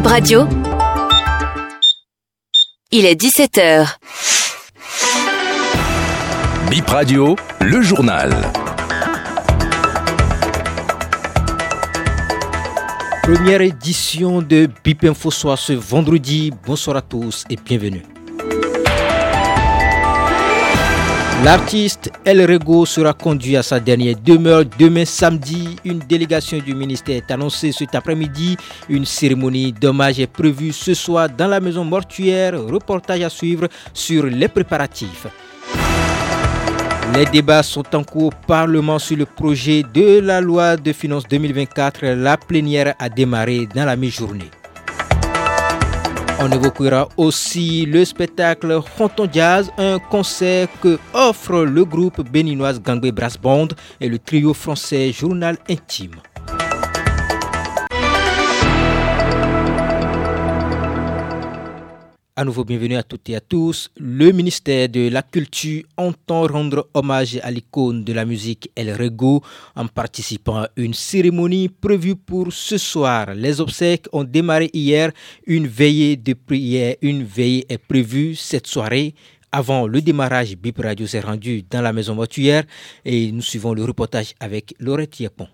Bib Radio. Il est 17h. Bip Radio, le journal. Première édition de Bip Info Soir ce vendredi. Bonsoir à tous et bienvenue. L'artiste El Rego sera conduit à sa dernière demeure demain samedi. Une délégation du ministère est annoncée cet après-midi. Une cérémonie d'hommage est prévue ce soir dans la maison mortuaire. Reportage à suivre sur les préparatifs. Les débats sont en cours au Parlement sur le projet de la loi de finances 2024. La plénière a démarré dans la mi-journée. On évoquera aussi le spectacle Fronton Jazz, un concert que offre le groupe béninoise Gangway Brass Band et le trio français Journal Intime. À nouveau, bienvenue à toutes et à tous. Le ministère de la Culture entend rendre hommage à l'icône de la musique El Rego en participant à une cérémonie prévue pour ce soir. Les obsèques ont démarré hier. Une veillée de prière, une veillée est prévue cette soirée. Avant le démarrage, Bip Radio s'est rendu dans la maison mortuaire et nous suivons le reportage avec Laurette Yepon.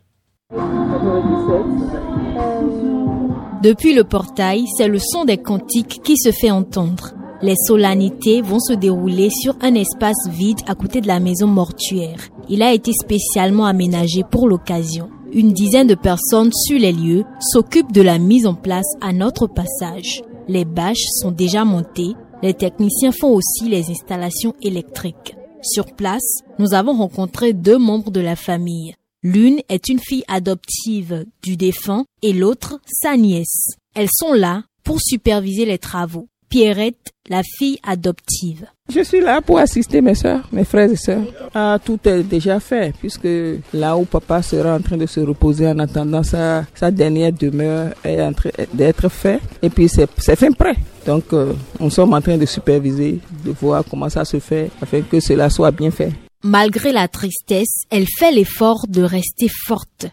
Depuis le portail, c'est le son des cantiques qui se fait entendre. Les solennités vont se dérouler sur un espace vide à côté de la maison mortuaire. Il a été spécialement aménagé pour l'occasion. Une dizaine de personnes sur les lieux s'occupent de la mise en place à notre passage. Les bâches sont déjà montées. Les techniciens font aussi les installations électriques. Sur place, nous avons rencontré deux membres de la famille. L'une est une fille adoptive du défunt et l'autre sa nièce. Elles sont là pour superviser les travaux. Pierrette, la fille adoptive. Je suis là pour assister mes soeurs, mes frères et sœurs. Ah, tout est déjà fait, puisque là où papa sera en train de se reposer en attendant sa, dernière demeure est en train d'être fait. Et puis c'est fin prêt. Donc, euh, on sommes en train de superviser, de voir comment ça se fait, afin que cela soit bien fait. Malgré la tristesse, elle fait l'effort de rester forte.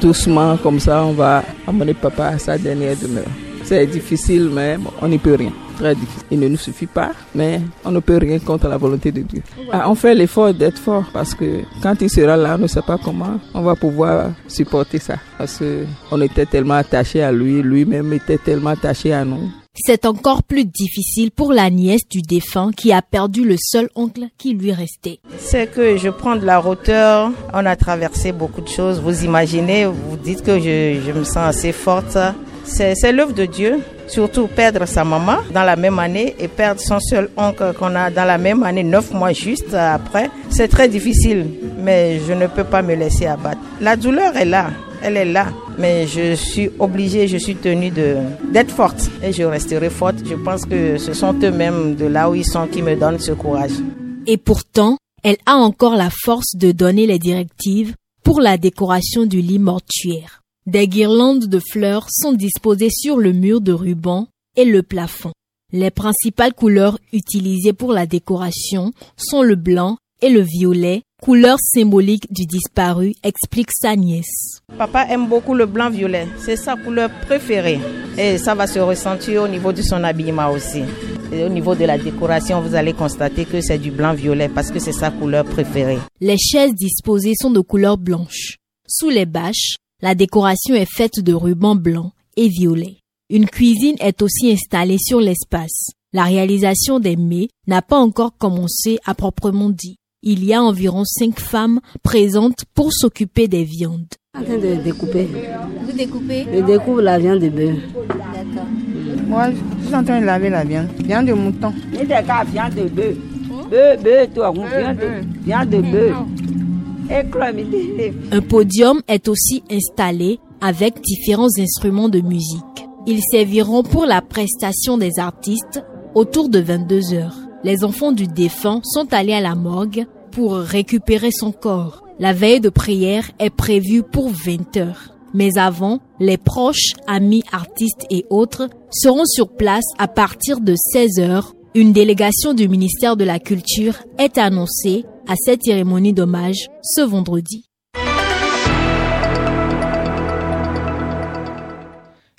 Doucement, comme ça, on va amener papa à sa dernière demeure. C'est difficile, mais on n'y peut rien. Très difficile. Il ne nous suffit pas, mais on ne peut rien contre la volonté de Dieu. Ah, on fait l'effort d'être fort parce que quand il sera là, on ne sait pas comment on va pouvoir supporter ça. Parce qu'on était tellement attachés à lui, lui-même était tellement attaché à nous. C'est encore plus difficile pour la nièce du défunt qui a perdu le seul oncle qui lui restait. C'est que je prends de la hauteur, on a traversé beaucoup de choses. Vous imaginez, vous dites que je, je me sens assez forte. C'est l'œuvre de Dieu. Surtout perdre sa maman dans la même année et perdre son seul oncle qu'on a dans la même année, neuf mois juste après. C'est très difficile, mais je ne peux pas me laisser abattre. La douleur est là elle est là. Mais je suis obligée, je suis tenue d'être forte. Et je resterai forte. Je pense que ce sont eux-mêmes de là où ils sont qui me donnent ce courage. Et pourtant, elle a encore la force de donner les directives pour la décoration du lit mortuaire. Des guirlandes de fleurs sont disposées sur le mur de ruban et le plafond. Les principales couleurs utilisées pour la décoration sont le blanc et le violet, couleur symbolique du disparu, explique sa nièce. Papa aime beaucoup le blanc-violet, c'est sa couleur préférée. Et ça va se ressentir au niveau de son habillement aussi. Et au niveau de la décoration, vous allez constater que c'est du blanc-violet parce que c'est sa couleur préférée. Les chaises disposées sont de couleur blanche. Sous les bâches, la décoration est faite de rubans blancs et violets. Une cuisine est aussi installée sur l'espace. La réalisation des mets n'a pas encore commencé à proprement dit il y a environ cinq femmes présentes pour s'occuper des viandes. En train de découper. Vous découpez Je découpe la viande de bœuf. D'accord. Moi, je suis en train de laver la viande. Viande de mouton. Et des gars, viande de bœuf. Bœuf, bœuf, toi, viande de, viande de bœuf. Un podium est aussi installé avec différents instruments de musique. Ils serviront pour la prestation des artistes autour de 22 heures les enfants du défunt sont allés à la morgue pour récupérer son corps. La veille de prière est prévue pour 20 heures. Mais avant, les proches, amis, artistes et autres seront sur place à partir de 16 heures. Une délégation du ministère de la Culture est annoncée à cette cérémonie d'hommage ce vendredi.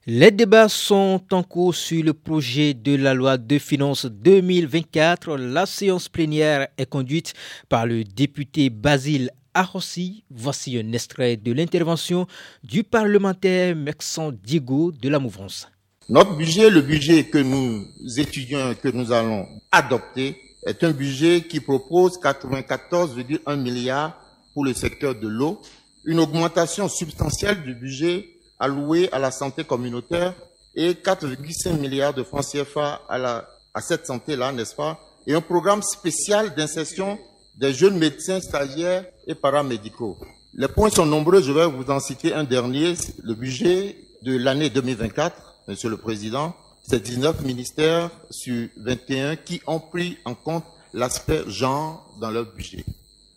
Les débats sont en cours sur le projet de la loi de finances 2024. La séance plénière est conduite par le député Basile Arossi. Voici un extrait de l'intervention du parlementaire Maxent Diego de la mouvance. Notre budget, le budget que nous étudions et que nous allons adopter, est un budget qui propose 94,1 milliards pour le secteur de l'eau, une augmentation substantielle du budget alloué à la santé communautaire et 4,5 milliards de francs CFA à, la, à cette santé-là, n'est-ce pas? Et un programme spécial d'insertion des jeunes médecins stagiaires et paramédicaux. Les points sont nombreux, je vais vous en citer un dernier. Le budget de l'année 2024, Monsieur le Président, c'est 19 ministères sur 21 qui ont pris en compte l'aspect genre dans leur budget.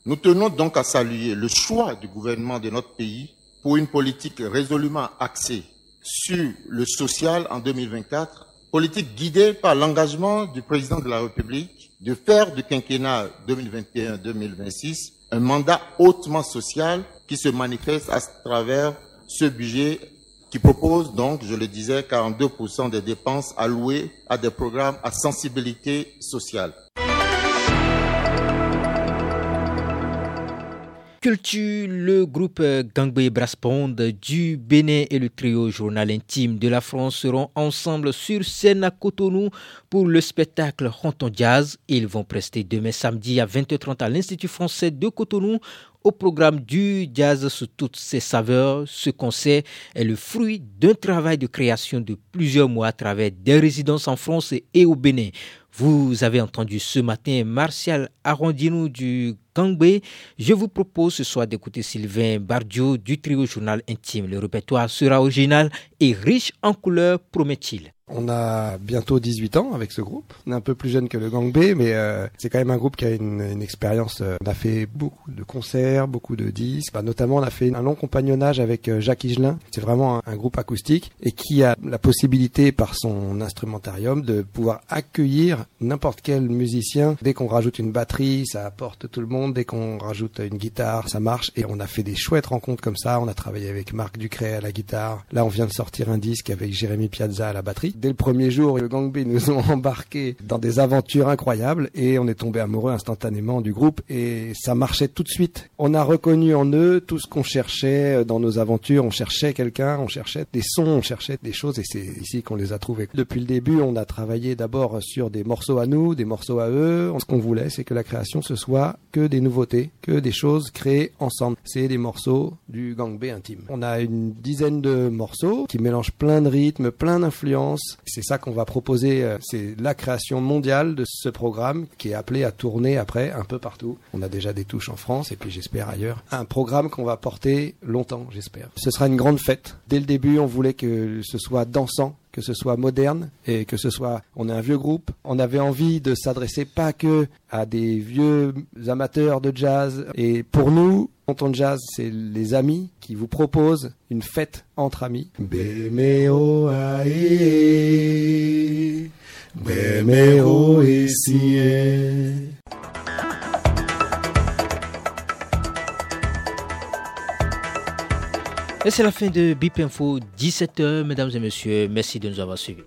Nous tenons donc à saluer le choix du gouvernement de notre pays pour une politique résolument axée sur le social en 2024, politique guidée par l'engagement du président de la République de faire du quinquennat 2021-2026 un mandat hautement social qui se manifeste à travers ce budget qui propose donc, je le disais, 42% des dépenses allouées à des programmes à sensibilité sociale. Culture, le groupe Gangbe Braspond du Bénin et le trio Journal Intime de la France seront ensemble sur scène à Cotonou pour le spectacle Ronton Jazz. Ils vont prester demain samedi à 20h30 à l'Institut français de Cotonou au programme du jazz sous toutes ses saveurs. Ce concert est le fruit d'un travail de création de plusieurs mois à travers des résidences en France et au Bénin. Vous avez entendu ce matin Martial Arrondinou du Gangbe. Je vous propose ce soir d'écouter Sylvain Bardio du trio journal intime. Le répertoire sera original et riche en couleurs, promet-il. On a bientôt 18 ans avec ce groupe. On est un peu plus jeune que le Gang B, mais euh, c'est quand même un groupe qui a une, une expérience. Euh, on a fait beaucoup de concerts, beaucoup de disques. Bah, notamment, on a fait un long compagnonnage avec euh, Jacques Higelin. C'est vraiment un, un, groupe acoustique et qui a la possibilité, par son instrumentarium, de pouvoir accueillir n'importe quel musicien. Dès qu'on rajoute une batterie, ça apporte tout le monde. Dès qu'on rajoute une guitare, ça marche. Et on a fait des chouettes rencontres comme ça. On a travaillé avec Marc Ducret à la guitare. Là, on vient de sortir un disque avec Jérémy Piazza à la batterie dès le premier jour, le Gang B nous ont embarqués dans des aventures incroyables et on est tombé amoureux instantanément du groupe et ça marchait tout de suite. On a reconnu en eux tout ce qu'on cherchait dans nos aventures. On cherchait quelqu'un, on cherchait des sons, on cherchait des choses et c'est ici qu'on les a trouvés. Depuis le début, on a travaillé d'abord sur des morceaux à nous, des morceaux à eux. Ce qu'on voulait, c'est que la création ce soit que des nouveautés, que des choses créées ensemble. C'est des morceaux du Gang B intime. On a une dizaine de morceaux qui mélangent plein de rythmes, plein d'influences c'est ça qu'on va proposer, euh, c'est la création mondiale de ce programme qui est appelé à tourner après un peu partout. On a déjà des touches en France et puis j'espère ailleurs. Un programme qu'on va porter longtemps, j'espère. Ce sera une grande fête. Dès le début, on voulait que ce soit dansant, que ce soit moderne et que ce soit on est un vieux groupe on avait envie de s'adresser pas que à des vieux amateurs de jazz et pour nous Tonton Jazz, c'est les amis qui vous proposent une fête entre amis. Et c'est la fin de BIP Info 17h, mesdames et messieurs. Merci de nous avoir suivis.